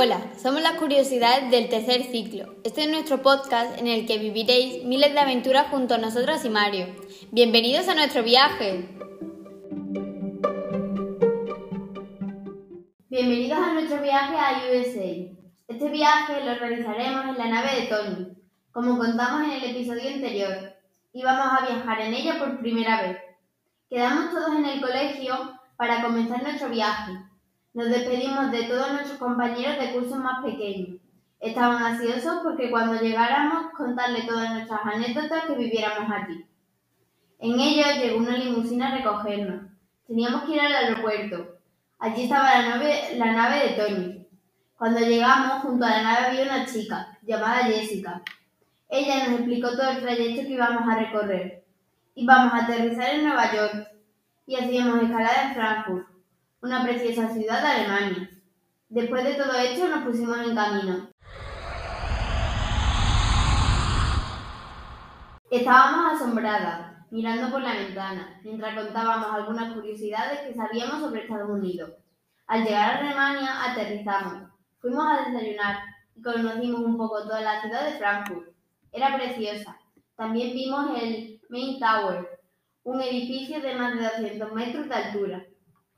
Hola, somos las curiosidades del tercer ciclo. Este es nuestro podcast en el que viviréis miles de aventuras junto a nosotros y Mario. Bienvenidos a nuestro viaje. Bienvenidos a nuestro viaje a USA. Este viaje lo realizaremos en la nave de Tony, como contamos en el episodio anterior, y vamos a viajar en ella por primera vez. Quedamos todos en el colegio para comenzar nuestro viaje. Nos despedimos de todos nuestros compañeros de cursos más pequeños. Estaban ansiosos porque cuando llegáramos contarle todas nuestras anécdotas que viviéramos aquí. En ello llegó una limusina a recogernos. Teníamos que ir al aeropuerto. Allí estaba la nave, la nave de Tony. Cuando llegamos, junto a la nave había una chica, llamada Jessica. Ella nos explicó todo el trayecto que íbamos a recorrer. Íbamos a aterrizar en Nueva York y hacíamos escalada en Frankfurt, una preciosa ciudad de Alemania. Después de todo esto nos pusimos en camino. Estábamos asombradas, mirando por la ventana, mientras contábamos algunas curiosidades que sabíamos sobre Estados Unidos. Al llegar a Alemania, aterrizamos. Fuimos a desayunar y conocimos un poco toda la ciudad de Frankfurt. Era preciosa. También vimos el Main Tower, un edificio de más de 200 metros de altura.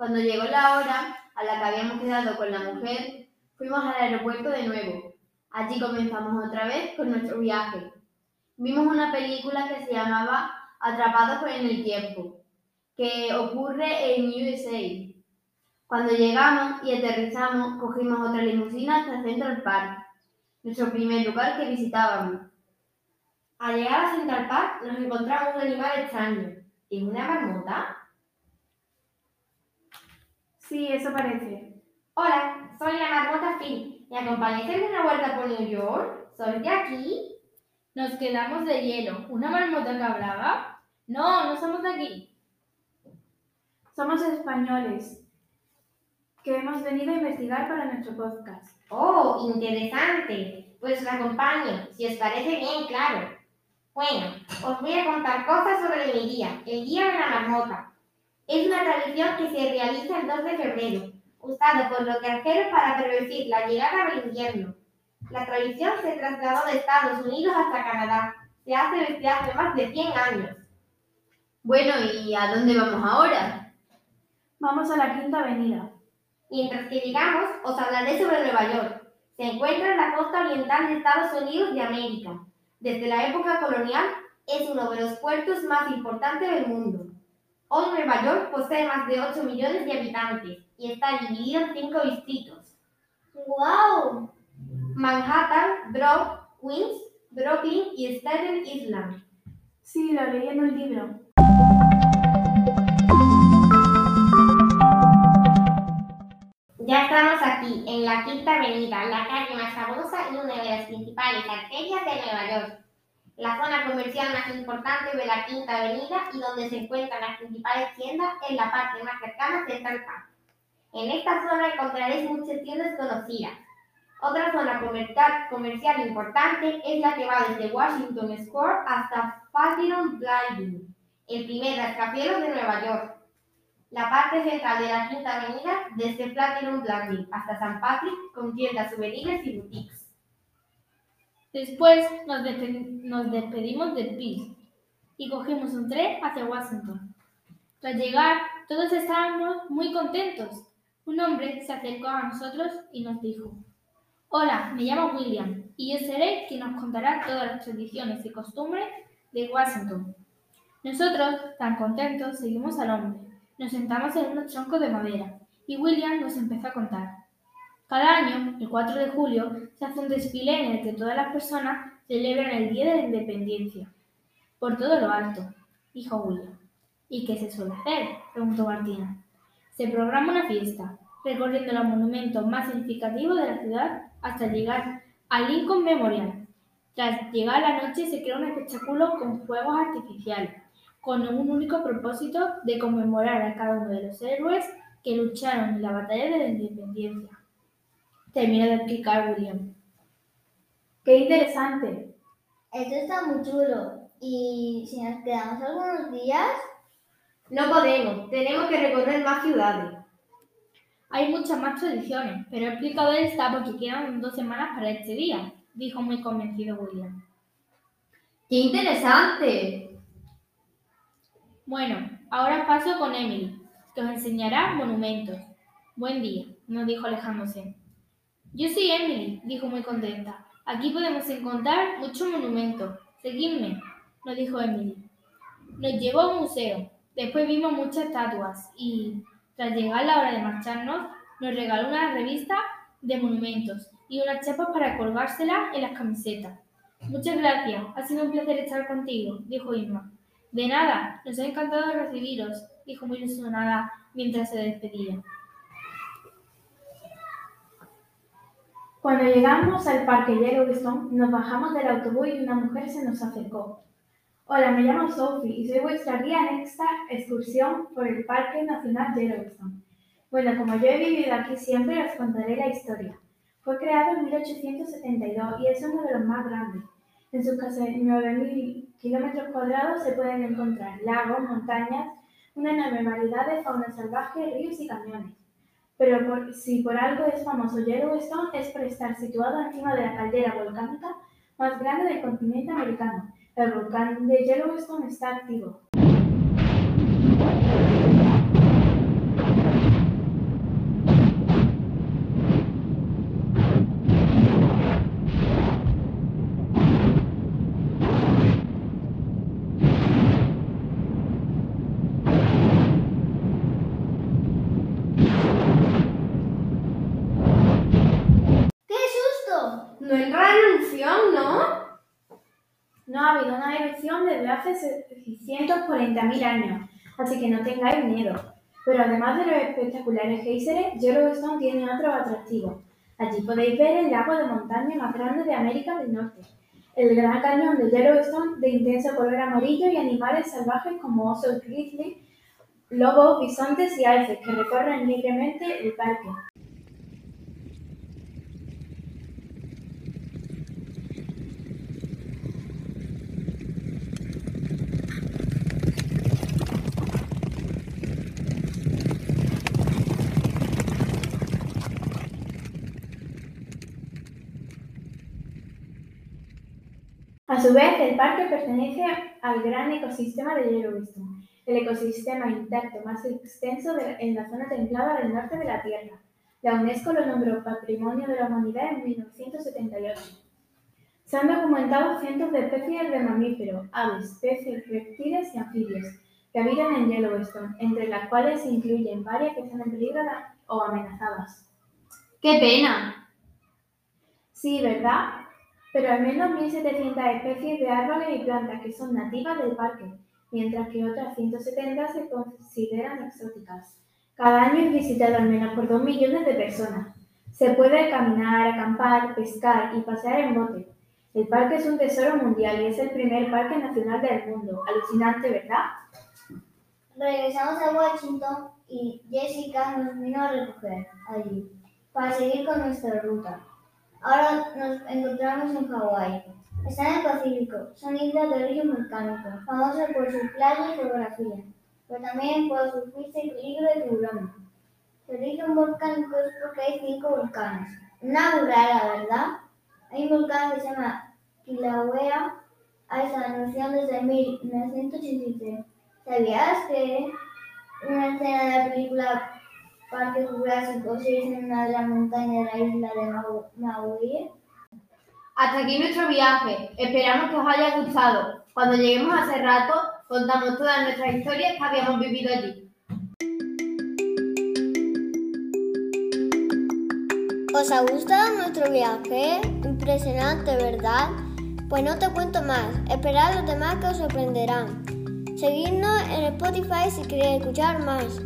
Cuando llegó la hora a la que habíamos quedado con la mujer, fuimos al aeropuerto de nuevo. Allí comenzamos otra vez con nuestro viaje. Vimos una película que se llamaba Atrapados en el tiempo, que ocurre en USA. Cuando llegamos y aterrizamos, cogimos otra limusina hasta Central Park, nuestro primer lugar que visitábamos. Al llegar a Central Park nos encontramos un animal extraño. ¿Es una marmota? Sí, eso parece. Hola, soy la marmota Phil. ¿Me acompañáis en una vuelta por New York? ¿Sois de aquí? Nos quedamos de hielo. ¿Una marmota que hablaba? No, no somos de aquí. Somos españoles que hemos venido a investigar para nuestro podcast. Oh, interesante. Pues os acompaño, si os parece bien, claro. Bueno, os voy a contar cosas sobre mi día, el Día de la Marmota. Es una tradición que se realiza el 2 de febrero, usado por los granjeros para predecir la llegada del invierno. La tradición se trasladó de Estados Unidos hasta Canadá. Se hace desde hace más de 100 años. Bueno, ¿y a dónde vamos ahora? Vamos a la Quinta Avenida. Mientras que llegamos, os hablaré sobre Nueva York. Se encuentra en la costa oriental de Estados Unidos de América. Desde la época colonial, es uno de los puertos más importantes del mundo. Hoy Nueva York posee más de 8 millones de habitantes y está dividido en cinco distritos. ¡Wow! Manhattan, Bronx, Queens, Brooklyn y Staten Island. Sí, lo leí en un libro. Ya estamos aquí, en la Quinta Avenida, la calle más famosa y una de las principales arterias de Nueva York. La zona comercial más importante de la Quinta Avenida y donde se encuentran las principales tiendas es la parte más cercana Central Park. En esta zona encontraréis muchas tiendas conocidas. Otra zona comercial, importante es la que va desde Washington Square hasta Platinum Blinding, el primer rascacielos de Nueva York. La parte central de la Quinta Avenida, desde Platinum Landing hasta San Patrick, con tiendas souvenirs y boutiques. Después nos, despe- nos despedimos del PIS y cogimos un tren hacia Washington. Tras llegar, todos estábamos muy contentos. Un hombre se acercó a nosotros y nos dijo, Hola, me llamo William y yo seré quien nos contará todas las tradiciones y costumbres de Washington. Nosotros, tan contentos, seguimos al hombre. Nos sentamos en unos troncos de madera y William nos empezó a contar. Cada año, el 4 de julio, se hace un desfile en el que todas las personas celebran el Día de la Independencia. Por todo lo alto, dijo William. ¿Y qué se suele hacer? preguntó Martina. Se programa una fiesta, recorriendo los monumentos más significativos de la ciudad hasta llegar al Lincoln Memorial. Tras llegar la noche se crea un espectáculo con fuegos artificiales, con un único propósito de conmemorar a cada uno de los héroes que lucharon en la batalla de la independencia. Termina de explicar William. ¡Qué interesante! Esto está muy chulo. ¿Y si nos quedamos algunos días? No podemos, tenemos que recorrer más ciudades. Hay muchas más tradiciones, pero he explicado esta porque quedan dos semanas para este día, dijo muy convencido William. ¡Qué interesante! Bueno, ahora paso con Emily, que os enseñará monumentos. Buen día, nos dijo alejándose. Yo soy Emily, dijo muy contenta. Aquí podemos encontrar muchos monumentos. Seguidme, nos dijo Emily. Nos llevó a un museo. Después vimos muchas estatuas y, tras llegar la hora de marcharnos, nos regaló una revista de monumentos y unas chapas para colgárselas en las camisetas. Muchas gracias, ha sido un placer estar contigo, dijo Irma. De nada, nos ha encantado recibiros, dijo muy ilusionada mientras se despedía. Cuando llegamos al parque Yellowstone, nos bajamos del autobús y una mujer se nos acercó. Hola, me llamo Sophie y soy vuestra guía en esta excursión por el Parque Nacional Yellowstone. Bueno, como yo he vivido aquí siempre, os contaré la historia. Fue creado en 1872 y es uno de los más grandes. En sus casi 9.000 kilómetros cuadrados se pueden encontrar lagos, montañas, una enorme variedad de fauna salvaje, ríos y cañones. Pero por- si por algo es famoso Yellowstone es por estar situado encima de la caldera volcánica más grande del continente americano. El volcán de Yellowstone está activo. ¡Qué susto! No entra en erupción, ¿no? Habido una erupción desde hace 640.000 años, así que no tengáis miedo. Pero además de los espectaculares géiseres, Yellowstone tiene otro atractivo. Allí podéis ver el lago de montaña más grande de América del Norte, el Gran Cañón de Yellowstone de intenso color amarillo y animales salvajes como osos grizzly, lobos, bisontes y alces que recorren libremente el parque. A su vez, el parque pertenece al gran ecosistema de Yellowstone, el ecosistema intacto más extenso en la zona templada del norte de la Tierra. La UNESCO lo nombró Patrimonio de la Humanidad en 1978. Se han documentado cientos de especies de mamíferos, aves, peces, reptiles y anfibios que habitan en Yellowstone, entre las cuales se incluyen varias que están en peligro o amenazadas. ¡Qué pena! Sí, ¿verdad? Pero al menos 1.700 especies de árboles y plantas que son nativas del parque, mientras que otras 170 se consideran exóticas. Cada año es visitado al menos por 2 millones de personas. Se puede caminar, acampar, pescar y pasear en bote. El parque es un tesoro mundial y es el primer parque nacional del mundo. Alucinante, ¿verdad? Regresamos a Washington y Jessica nos vino a recoger allí para seguir con nuestra ruta. Ahora nos encontramos en Hawái. Está en el Pacífico. Son islas de origen volcánico, famosas por su playa y geografía, pero también por su fuerte peligro de tiburones. De origen volcánico es porque hay cinco volcanes. Una burrada, ¿verdad? Hay un volcán que se llama Kilauea, a esa noción desde 1983. ¿Sabías que una escena de la película Parque Jurásico se hizo en una de las montañas de la isla de Mau- Maui? Hasta aquí nuestro viaje. Esperamos que os haya gustado. Cuando lleguemos a ese rato, contamos todas nuestras historias que habíamos vivido allí. ¿Os ha gustado nuestro viaje? Impresionante, ¿verdad? Pues no te cuento más. Esperad los demás que os sorprenderán. Seguidnos en Spotify si queréis escuchar más.